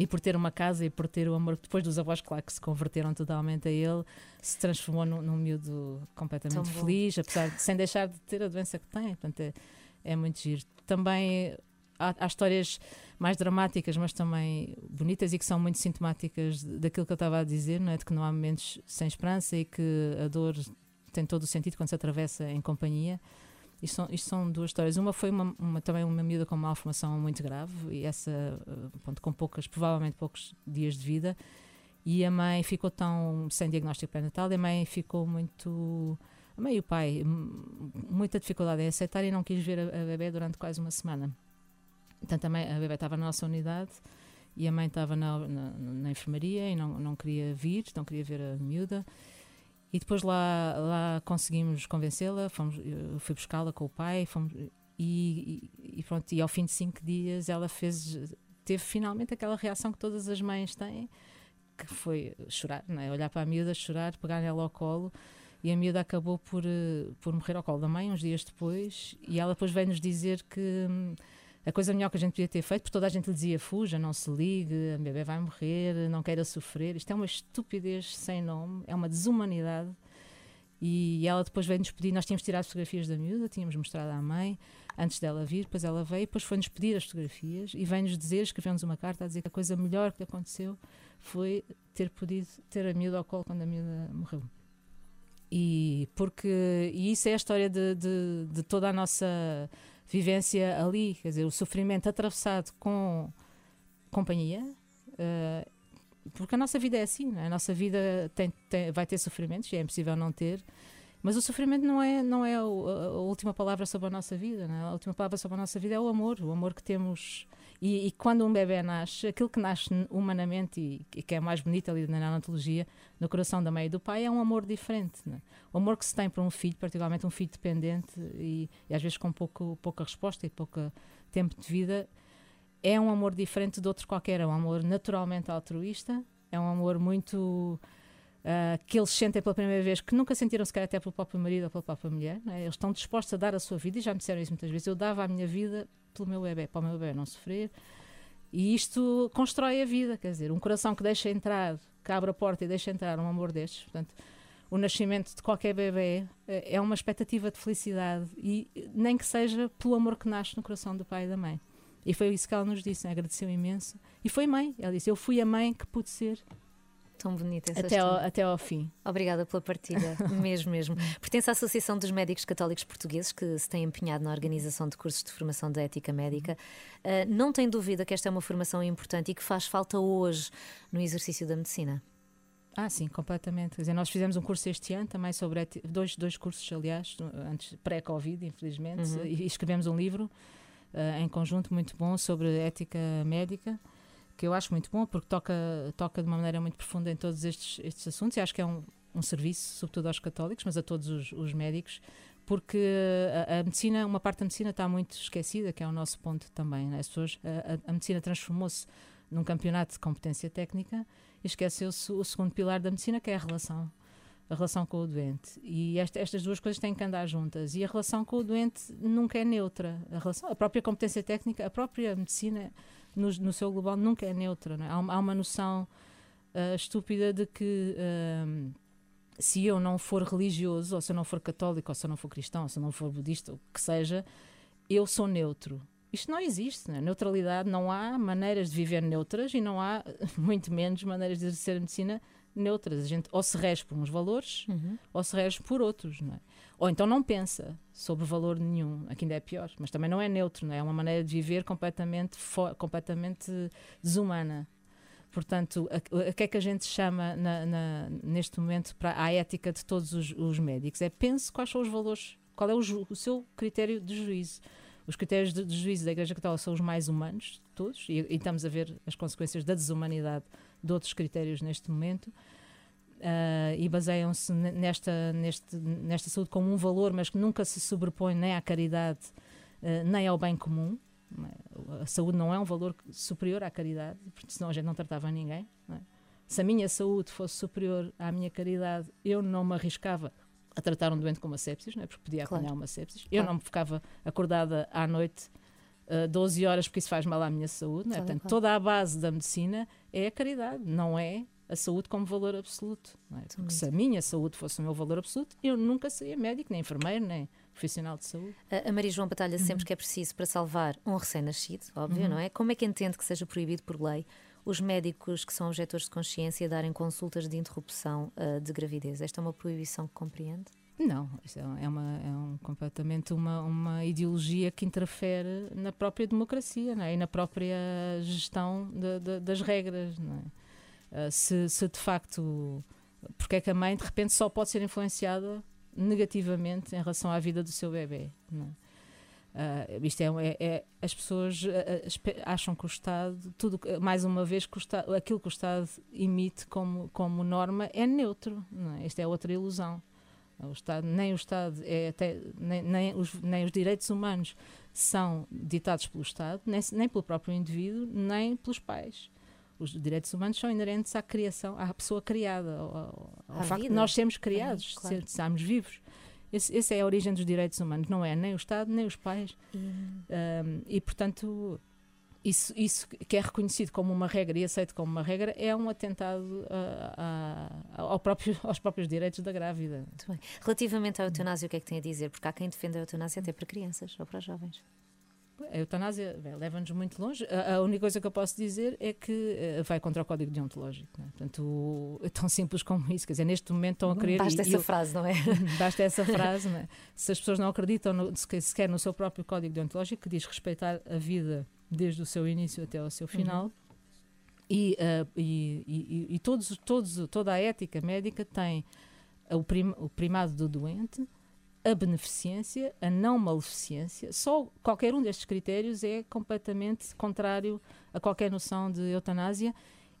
e por ter uma casa e por ter o amor, depois dos avós, claro, que se converteram totalmente a ele, se transformou num, num miúdo completamente Tão bom. feliz, apesar de sem deixar de ter a doença que tem. Portanto, é, é muito giro. Também há, há histórias mais dramáticas, mas também bonitas e que são muito sintomáticas daquilo que eu estava a dizer, não é? de que não há momentos sem esperança e que a dor tem todo o sentido quando se atravessa em companhia. Isto são, isto são duas histórias. Uma foi uma, uma- também uma miúda com uma malformação muito grave e essa, eh, pronto, com poucas, provavelmente poucos dias de vida. E a mãe ficou tão sem diagnóstico pré-natal, a mãe ficou muito. A mãe e o pai, muita dificuldade em aceitar e não quis ver a, a bebê durante quase uma semana. Portanto, a, mãe, a bebê estava na nossa unidade e a mãe estava na, na, na enfermaria e não, não queria vir, não queria ver a miúda. E depois lá, lá conseguimos convencê-la, fomos- fui buscá-la com o pai, fomos, e, e- pronto, e ao fim de cinco dias ela fez, teve finalmente aquela reação que todas as mães têm, que foi chorar, é? olhar para a miúda, chorar, pegar ela ao colo, e a miúda acabou por, eh, por morrer ao colo da mãe uns dias depois, e ela depois veio-nos dizer que hum, a coisa melhor que a gente podia ter feito, porque toda a gente lhe dizia fuja, não se ligue, a bebê vai morrer, não queira sofrer. Isto é uma estupidez sem nome, é uma desumanidade. E ela depois veio-nos pedir, nós tínhamos tirado fotografias da miúda, tínhamos mostrado à mãe, antes dela vir, depois ela veio, depois foi-nos pedir as fotografias e veio-nos dizer, escreveu-nos uma carta a dizer que a coisa melhor que aconteceu foi ter podido ter a miúda ao colo quando a miúda morreu. E, porque, e isso é a história de, de, de toda a nossa vivência ali, quer dizer, o sofrimento atravessado com companhia, eh, porque a nossa vida é assim, é? a nossa vida tem, tem- vai ter sofrimentos, é impossível não ter, mas o sofrimento não é, não é a, última palavra sobre a nossa vida, é? a última palavra sobre a nossa vida é o amor, o amor que temos. E, e quando um bebê nasce, aquilo que nasce humanamente e, e que é mais bonito ali na neonatologia, no coração da mãe e do pai, é um amor diferente. não é? O amor que se tem por um filho, particularmente um filho dependente e, e às vezes com pouco, pouca resposta e pouco tempo de vida, é um amor diferente de outro qualquer. É um amor naturalmente altruísta, é um amor muito. ah, que eles sentem pela primeira vez, que nunca sentiram sequer até pelo próprio marido ou pela própria mulher. é? Eles estão dispostos a dar a sua vida e já me disseram isso muitas vezes. Eu dava a minha vida pelo meu bebê, para o meu bebê não sofrer. E isto constrói a vida, quer dizer, um coração que deixa entrar, que abre a porta e deixa entrar um amor destes. Portanto, o nascimento de qualquer bebê eh, é uma expectativa de felicidade e nem que seja pelo amor que nasce no coração do pai e da mãe. E foi isso que ela nos disse, né? agradeceu imenso. E foi mãe, ela disse: Eu fui a mãe que pude ser Tão bonita essa até ao, até ao fim. Obrigada pela partilha, mesmo, mesmo. Pertence à Associação dos Médicos Católicos Portugueses, que se tem empenhado na organização de cursos de formação de ética médica. Ah, não tem dúvida que esta é uma formação importante e que faz falta hoje no exercício da medicina. Ah, sim, completamente. Quer dizer, nós fizemos um curso este ano também sobre dois, dois cursos, aliás, antes pré-Covid, infelizmente, Uhum. e escrevemos um livro eh, em conjunto muito bom sobre ética médica, que eu acho muito bom porque toca, toca de uma maneira muito profunda em todos estes, estes assuntos e acho que é um, um serviço, sobretudo aos católicos, mas a todos os, os médicos, porque a, a medicina, uma parte da medicina está muito esquecida, que é o nosso ponto também. né? As pessoas, a, a- medicina transformou-se num campeonato de competência técnica e esqueceu-se o segundo pilar da medicina, que é a relação. A relação com o doente. E esta- estas duas coisas têm que andar juntas. E a relação com o doente nunca é neutra. A, relação, a própria competência técnica, a própria medicina, no, no seu global, nunca é neutra. é? Há, uma, há uma noção ah, estúpida de que ahm, se eu não for religioso, ou se eu não for católico, ou se eu não for cristão, ou se eu não for budista, o que seja, eu sou neutro. Isto não existe, né? neutralidade, não há maneiras de viver neutras e não há, muito menos, maneiras de exercer a medicina neutras. A gente ou se rege por uns valores ou se rege por outros, não é? Ou então não pensa sobre valor nenhum, aqui ainda é pior, mas também não é neutro, não é? É uma maneira de viver completamente, completamente desumana. Portanto, a que é que a gente chama na- na- neste momento para a ética de todos os, os médicos? É pense quais são os valores, qual é o, o seu critério de juízo. Os critérios de, de juízo da Igreja Católica são os mais humanos de todos, e, e estamos a ver as consequências da desumanidade de outros critérios neste momento. Ah, e baseiam-se ne- nesta, neste, nesta saúde como um valor, mas que nunca se sobrepõe nem à caridade, ah, nem ao bem comum. é? A saúde não é um valor superior à caridade, porque senão a gente não tratava ninguém. não é? Se a minha saúde fosse superior à minha caridade, eu não me arriscava a tratar um doente com uma sepsis, não é? porque podia Claro. apanhar uma sepsis. Eu Claro. não me ficava acordada à noite ah, 12 horas porque isso faz mal à minha saúde. Não é? Claro, Portanto, claro. toda a base da medicina é a caridade, não é a saúde como valor absoluto. é? Porque se a minha saúde fosse o meu valor absoluto, eu nunca seria médico, nem enfermeiro, nem profissional de saúde. A Maria João batalha Uhum. sempre que é preciso para salvar um recém-nascido, óbvio, não é? Como é que entende que seja proibido por lei os médicos que são objetores de consciência darem consultas de interrupção ah, de gravidez? Esta é uma proibição que compreende? Não, é, é uma, é um, completamente uma, uma ideologia que interfere na própria democracia não é? e na própria gestão de- de- das regras. Não é? Ah, se, se de facto. Porque é que a mãe de repente só pode ser influenciada negativamente em relação à vida do seu bebê? Ah, isto é, é- é- as pessoas espe- acham que o Estado, tudo, mais uma vez, que Estado, aquilo que o Estado emite como, como norma é neutro. Não é? Isto é outra ilusão. O Estado, nem o Estado, é até, nem, nem, os, nem os direitos humanos são ditados pelo Estado, nem, nem pelo próprio indivíduo, nem pelos pais. Os direitos humanos são inerentes à criação, à pessoa criada, ao, ao- facto de vida. nós sermos criados, claro. de estarmos vivos. Esse, essa é a origem dos direitos humanos, não é nem o Estado, nem os pais. Um, e, portanto, isso, isso que é reconhecido como uma regra e aceito como uma regra é um atentado a- ao próprio- aos próprios direitos da grávida. Muito bem. Relativamente à eutanásia, o que é que tem a dizer? Porque há quem defenda a eutanásia até para crianças ou para jovens. A eutanásia leva-nos muito longe. A, a única coisa que eu posso dizer é que eh, vai contra o código deontológico. não é? Portanto, é tão simples como isso. Quer dizer, neste momento estão a querer. Basta e- essa eu- frase, não é? Basta essa frase, não é? Se as pessoas não acreditam no, sequer- no seu próprio código deontológico, que diz respeitar a vida desde o seu início até ao seu final, e, ah, e, e- e todos, todos, toda a ética médica tem o, prim- o primado do doente, a beneficência, a não maleficência. Só qualquer um destes critérios é completamente contrário a qualquer noção de eutanásia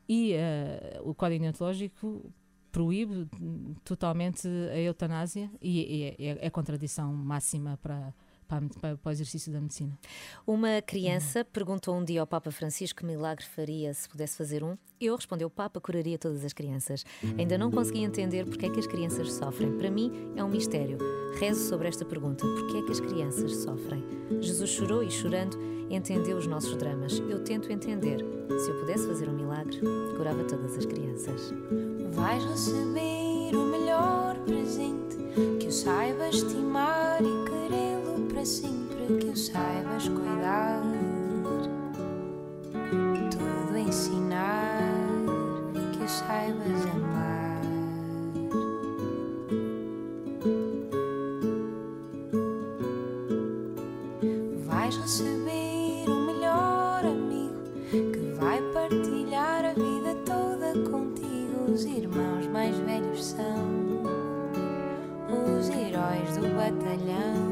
e ah, o código deontológico proíbe hum, totalmente a eutanásia e, e é, é, é contradição máxima para, para, para- para o exercício da medicina. Uma criança perguntou um dia ao Papa Francisco que milagre faria se pudesse fazer um. Eu respondi: o Papa curaria todas as crianças. Ainda não consegui entender porque é que as crianças sofrem. Para mim é um mistério. Rezo sobre esta pergunta: porque é que as crianças sofrem? Jesus chorou e, chorando, entendeu os nossos dramas. Eu tento entender. Se eu pudesse fazer um milagre, curava todas as crianças. Vais receber o melhor presente que o saibas estimar e para sempre, que o saibas cuidar, tudo ensinar, que o saibas amar. Vais receber o melhor amigo que vai partilhar a vida toda contigo. Os irmãos mais velhos são os heróis do batalhão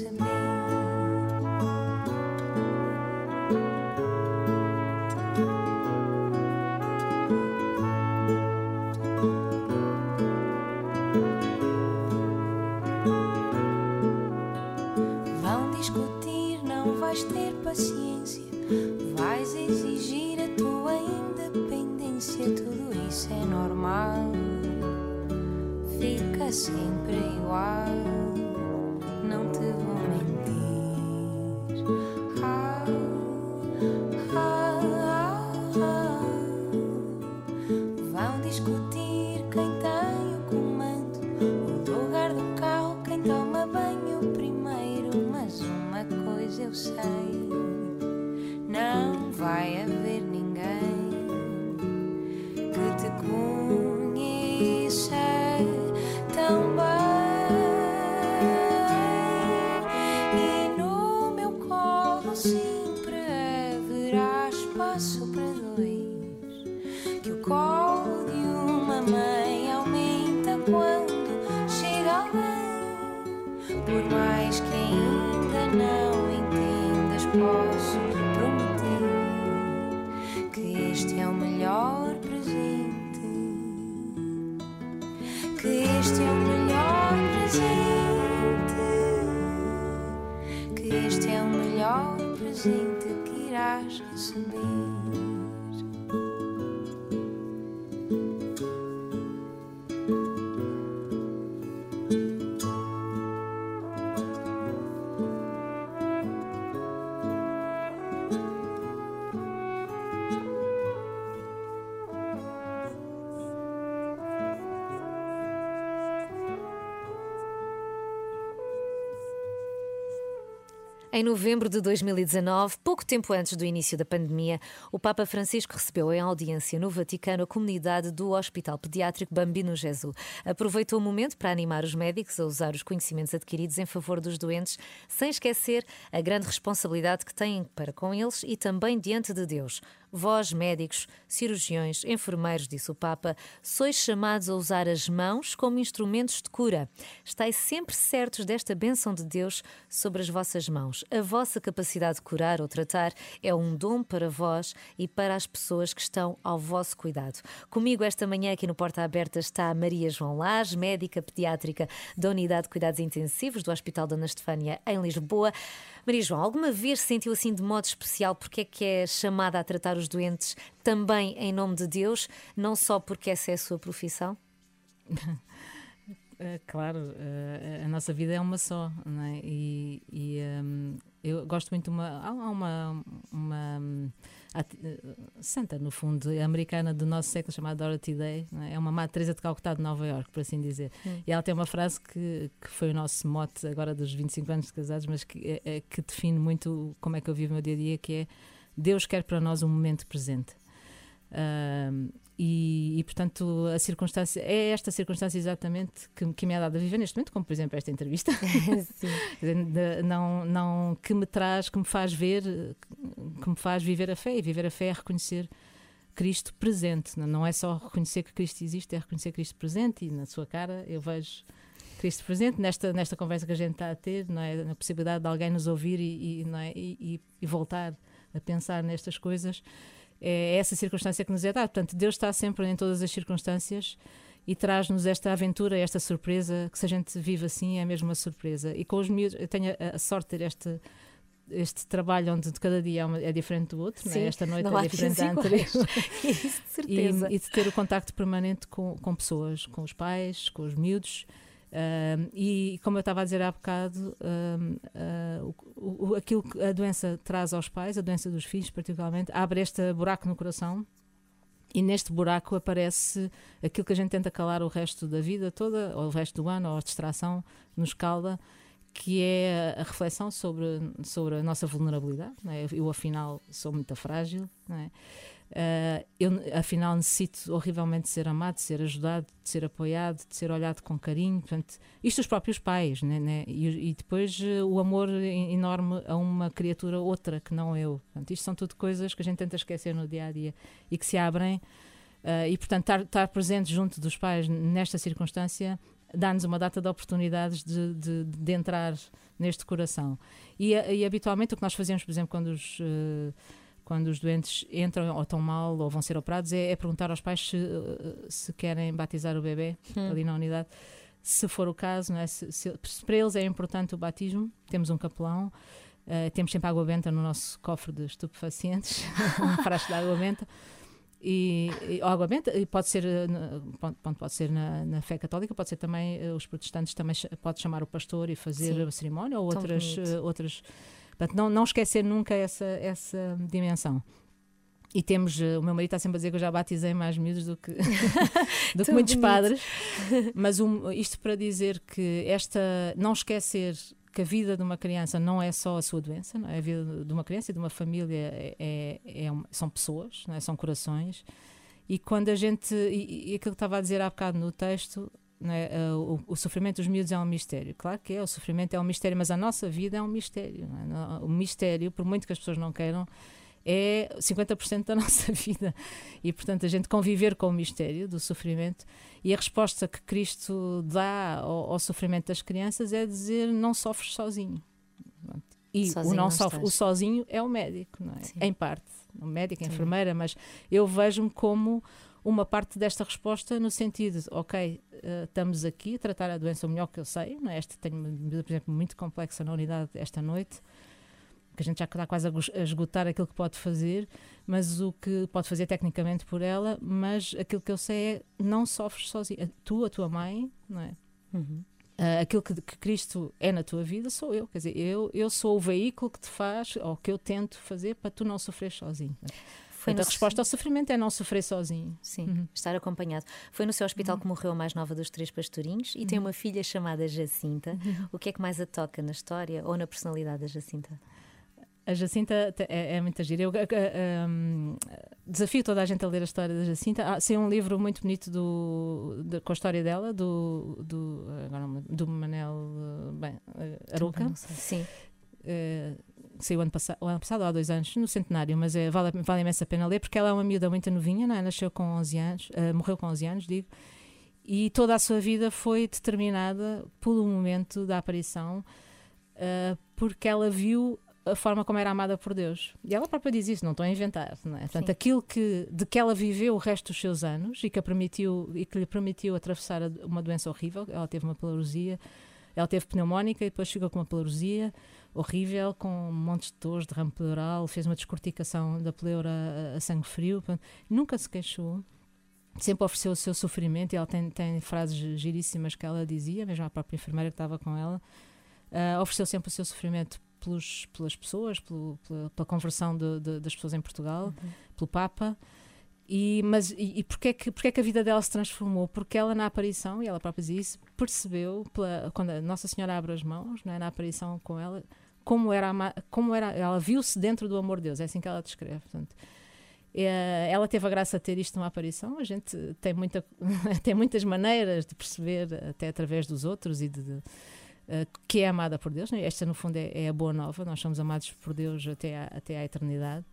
irás receber. Que o colo de uma mãe aumenta quando chega alguém. Por mais que ainda não entendas, posso prometer que este é o melhor presente. Que este é o melhor presente. Que este é o melhor presente que irás receber. Em novembro de 2019, pouco tempo antes do início da pandemia, o Papa Francisco recebeu em audiência no Vaticano a comunidade do Hospital Pediátrico Bambino Jesus. Aproveitou o momento para animar os médicos a usar os conhecimentos adquiridos em favor dos doentes, sem esquecer a grande responsabilidade que têm para com eles e também diante de Deus. Vós, médicos, cirurgiões, enfermeiros, disse o Papa, sois chamados a usar as mãos como instrumentos de cura. Estais sempre certos desta bênção de Deus sobre as vossas mãos. A vossa capacidade de curar ou tratar é um dom para vós e para as pessoas que estão ao vosso cuidado. Comigo esta manhã aqui no Porta Aberta está a Maria João Lage, médica pediátrica da Unidade de Cuidados Intensivos do Hospital Dona Estefânia em Lisboa. Maria João, alguma vez se sentiu assim de modo especial porque é que é chamada a tratar os doentes também em nome de Deus, não só porque essa é a sua profissão? É, claro, eh, a nossa vida é uma só, é? E, e, hum, eu gosto muito de uma. Há uma. uma hum, santa, no fundo, americana do nosso século, chamada Dorothy Day, é? é uma Madre Teresa de Calcutá de Nova York, por assim dizer. E ela tem uma frase que, que foi o nosso mote agora dos 25 anos de casados, mas que, é- é- que define muito como é que eu vivo o meu dia a dia, que é Deus quer para nós um momento presente. Ahm, e, e, portanto a circunstância é esta circunstância exatamente que, que me é dada a viver neste momento, como por exemplo esta entrevista, não, não que me traz, que me faz ver, que me faz viver a fé e viver a fé é reconhecer Cristo presente, não- é só reconhecer que Cristo existe, é reconhecer Cristo presente e na sua cara eu vejo Cristo presente nesta, nesta conversa que a gente está a ter, não é? na possibilidade de alguém nos ouvir e, e, não é? e voltar a pensar nestas coisas é essa circunstância que nos é dada. Portanto, Deus está sempre em todas as circunstâncias e traz-nos esta aventura, esta surpresa, que se a gente vive assim é mesmo uma surpresa. E com os miúdos, eu tenho a, a sorte de ter este, este trabalho onde de cada dia é, uma- é diferente do outro, é? Sim, esta noite é diferente da anterior. Isso de E, certeza. e de ter o contacto permanente com, com pessoas, com os pais, com os miúdos. E como eu estava a dizer há bocado, ah, o- o- aquilo que a doença traz aos pais, a doença dos filhos particularmente, abre este buraco no coração e neste buraco aparece aquilo que a gente tenta calar o resto da vida toda, ou o resto do ano, ou a distração nos calda, que é a reflexão sobre, sobre a nossa vulnerabilidade. É? Eu, afinal, sou muito frágil. Não é? Uh, eu, afinal, necessito horrivelmente de ser amado, de ser ajudado, de ser apoiado, de ser olhado com carinho. Portanto, isto os próprios pais, né, né? E, e, depois uh, o amor enorme a uma criatura outra que não eu. Portanto, isto são tudo coisas que a gente tenta esquecer no dia a dia e que se abrem. Uh, e, portanto, estar, presente junto dos pais nesta circunstância dá-nos uma data de oportunidades de, de, de entrar neste coração. E, e, habitualmente o que nós fazemos, por exemplo, quando os quando os doentes entram ou estão mal ou vão ser operados, é, é perguntar aos pais se, eh, se querem batizar o bebê hum. ali na unidade. Se for o caso, é? se, se, para eles é importante o batismo, temos um capelão, uh, temos sempre água benta no nosso cofre de estupefacientes, um frasco de água benta. E, e água benta e pode ser eh, pode ser na, na, fé católica pode ser também os protestantes também pode chamar o pastor e fazer Sim. a cerimónia ou outras outras Portanto, não, não esquecer nunca essa, essa dimensão. E temos, eh, o meu marido está sempre a dizer que eu já batizei mais miúdos do que, do que muitos bonito. padres, mas um, isto para dizer que esta, não esquecer que a vida de uma criança não é só a sua doença, não é? a vida de uma criança e de uma família é, é, é são pessoas, não é? são corações. E quando a gente, e, e aquilo que estava a dizer há bocado no texto, né? o, o, sofrimento dos miúdos é um mistério. Claro que é, o sofrimento é um mistério, mas a nossa vida é um mistério. É? O mistério, por muito que as pessoas não queiram, é 50% da nossa vida. E, portanto, a gente conviver com o mistério do sofrimento e a resposta que Cristo dá ao, ao sofrimento das crianças é dizer: não sofres sozinho. E sozinho o não, não sofre, o sozinho é o médico, não é? Em parte. O médico, a enfermeira, mas eu vejo-me como uma parte desta resposta no sentido, ok, uh, estamos aqui a tratar a doença o melhor que eu sei, não é? Esta tenho uma medida, por exemplo, muito complexa na unidade esta noite, que a gente já está quase a esgotar aquilo que pode fazer, mas o que pode fazer tecnicamente por ela, mas aquilo que eu sei é não sofres sozinho. Tu, a tua mãe, não é? Uhum. Uh, aquilo que, que, Cristo é na tua vida sou eu, quer dizer, eu, eu sou o veículo que te faz, ou que eu tento fazer para tu não sofrer sozinho. Foi Portanto, a resposta ao sofrimento é não sofrer sozinho. Sim, uhum. estar acompanhado. Foi no seu hospital uhum. que morreu a mais nova dos três pastorinhos e uhum. tem uma filha chamada Jacinta. Uhum. O que é que mais a toca na história ou na personalidade da Jacinta? A Jacinta é, é muito gira. Eu um, desafio toda a gente a ler a história da Jacinta. Ah, saiu um livro muito bonito do, de, com a história dela, do, do, agora, do Manel bem, Aruca. Sim. Uh, saiu ano, pass ano passado, há dois anos, no centenário, mas é, vale, vale imensa pena ler, porque ela é uma miúda muito novinha, não é? nasceu com 11 anos, uh, morreu com 11 anos, digo, e toda a sua vida foi determinada pelo momento da aparição, uh, porque ela viu a forma como era amada por Deus. E ela própria diz isso, não estou a inventar, não é? Portanto, aquilo que, de que ela viveu o resto dos seus anos e que, a permitiu, e que lhe permitiu atravessar uma doença horrível, ela teve uma pleurosia, ela teve pneumónica e depois chegou com uma pleurosia, horrível, com montes de dores, derrame pleural, fez uma descorticação da pleura a, a sangue frio, nunca se queixou sempre ofereceu o seu sofrimento e ela tem, tem frases giríssimas que ela dizia, mesmo a própria enfermeira que estava com ela, uh, ofereceu sempre o seu sofrimento pelos, pelas pessoas, pelo, pela, pela, conversão de, de, das pessoas em Portugal, uhum. pelo Papa. E, mas, e, e porquê, que, porquê que a vida dela se transformou? Porque ela, na aparição, e ela própria dizia isso, percebeu, pela, quando a Nossa Senhora abre as mãos, não é, na aparição com ela, como era, como era ela viu-se dentro do amor de Deus, é assim que ela descreve. Portanto, é, ela teve a graça de ter isto numa aparição. A gente tem, muita, tem muitas maneiras de perceber, até através dos outros, e de, de uh, que é amada por Deus. Né? Esta, no fundo, é, é, a boa nova. Nós somos amados por Deus até até à eternidade.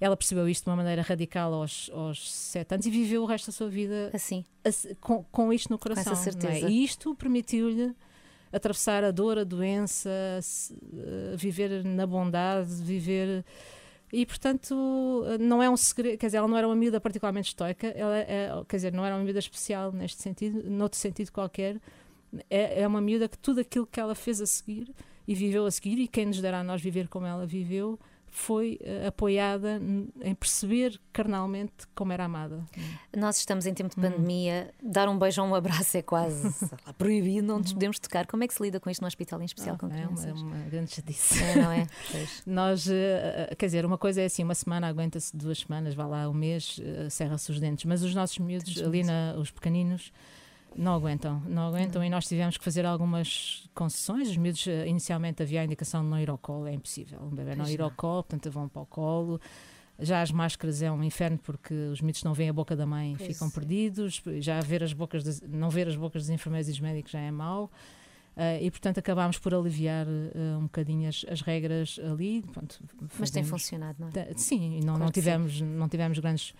Ela percebeu isto de uma maneira radical aos, aos sete anos e viveu o resto da sua vida assim, assim com, com isto no coração. Com essa é? certeza. É? E isto permitiu-lhe atravessar a dor, a doença, uh, viver na bondade, viver. E, portanto, não é um segredo, quer dizer, ela não era uma miúda particularmente estoica, ela é, quer dizer, não era uma miúda especial neste sentido, noutro sentido qualquer, é, é uma miúda que tudo aquilo que ela fez a seguir e viveu a seguir, e quem nos dará a nós viver como ela viveu, foi uh, apoiada em perceber carnalmente como era amada. Nós estamos em tempo de hum. pandemia, hum. dar um beijo ou um abraço é quase lá, proibido, não nos uhum. podemos tocar. Como é que se lida com isto no hospital, em especial ah, com crianças? É uma, é uma grande chatice. É, não é? Nós, uh, quer dizer, uma coisa é assim, uma semana aguenta-se duas semanas, vá lá um mês, uh, serra-se os dentes, mas os nossos miúdos, ali na, os pequeninos, não aguentam, não aguentam e nós tivemos que fazer algumas concessões. Os miúdos, eh, inicialmente havia a indicação de não ir ao colo, é impossível. Um bebê não ir ao colo, portanto vão para o colo. Já as máscaras é um inferno porque os miúdos não veem a boca da mãe e Pois ficam perdidos. Já ver as bocas das- não ver as bocas dos enfermeiros e dos médicos já é mau. Ah, e portanto acabámos por aliviar ah, um bocadinho as, as regras ali. Pronto, Mas tem funcionado, não é? Sim, e não, Claro não que sim. tivemos, não tivemos grandes,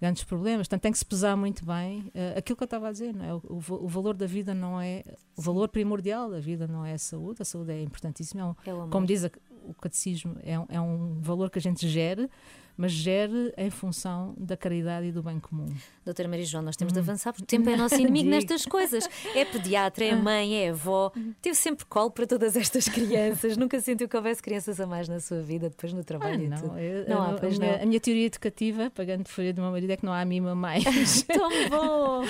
grandes problemas. Portanto, tem que se pesar muito bem eh, aquilo que eu estava a dizer. Não é? o, o va- o valor da vida não é. O valor primordial da vida não é a saúde. A saúde é importantíssima. É um- É como diz a- o catecismo, é um, é um valor que a gente gere, mas gere em função da caridade e do bem comum. Doutora Maria João, nós temos de avançar porque o tempo é nosso inimigo nestas coisas. É pediatra, é mãe, é avó. Teve sempre colo para todas estas crianças. Nunca sentiu que houvesse crianças a mais na sua vida, depois no Ah, trabalho e não, eu- Não há, a, pois minha, não. a minha teoria educativa, pagando de folha do meu marido, é que não há mima mais. Tão bom!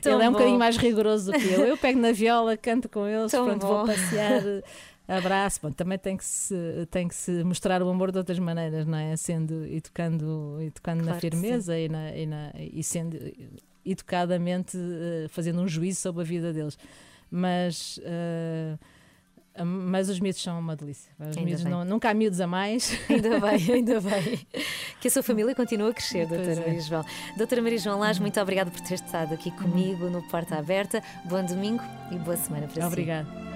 Tão ele é um bom. bocadinho mais rigoroso do que eu. Eu pego na viola, canto com eles, Tão pronto, bom. vou passear, abraço. Bom, também tem que, se, tem que se mostrar o amor de outras maneiras, não é? Sendo e tocando, e tocando Claro na firmeza e, na, e, na- e sendo educadamente eh, fazendo um juízo sobre a vida deles. Mas. eh, mas os miúdos são uma delícia. Os não- nunca há miúdos a mais. Ainda bem, ainda bem. Que a sua família continue a crescer, Pois doutora é. Maria João. Doutora Maria João Lage, muito obrigada por ter estado aqui comigo no Porta Aberta. Bom domingo e boa semana para si. Obrigada.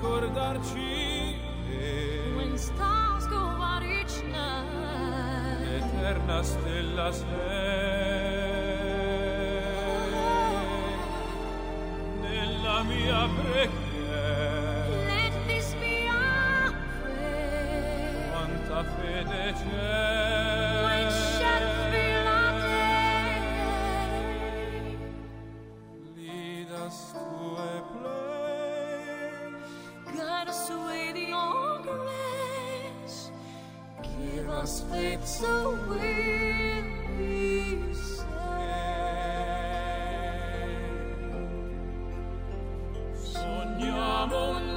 ricordarci che When stars go out each night, eterna stella sei nella mia preghiera let this be our prayer. quanta fede c'è It's a weary. Sogniamo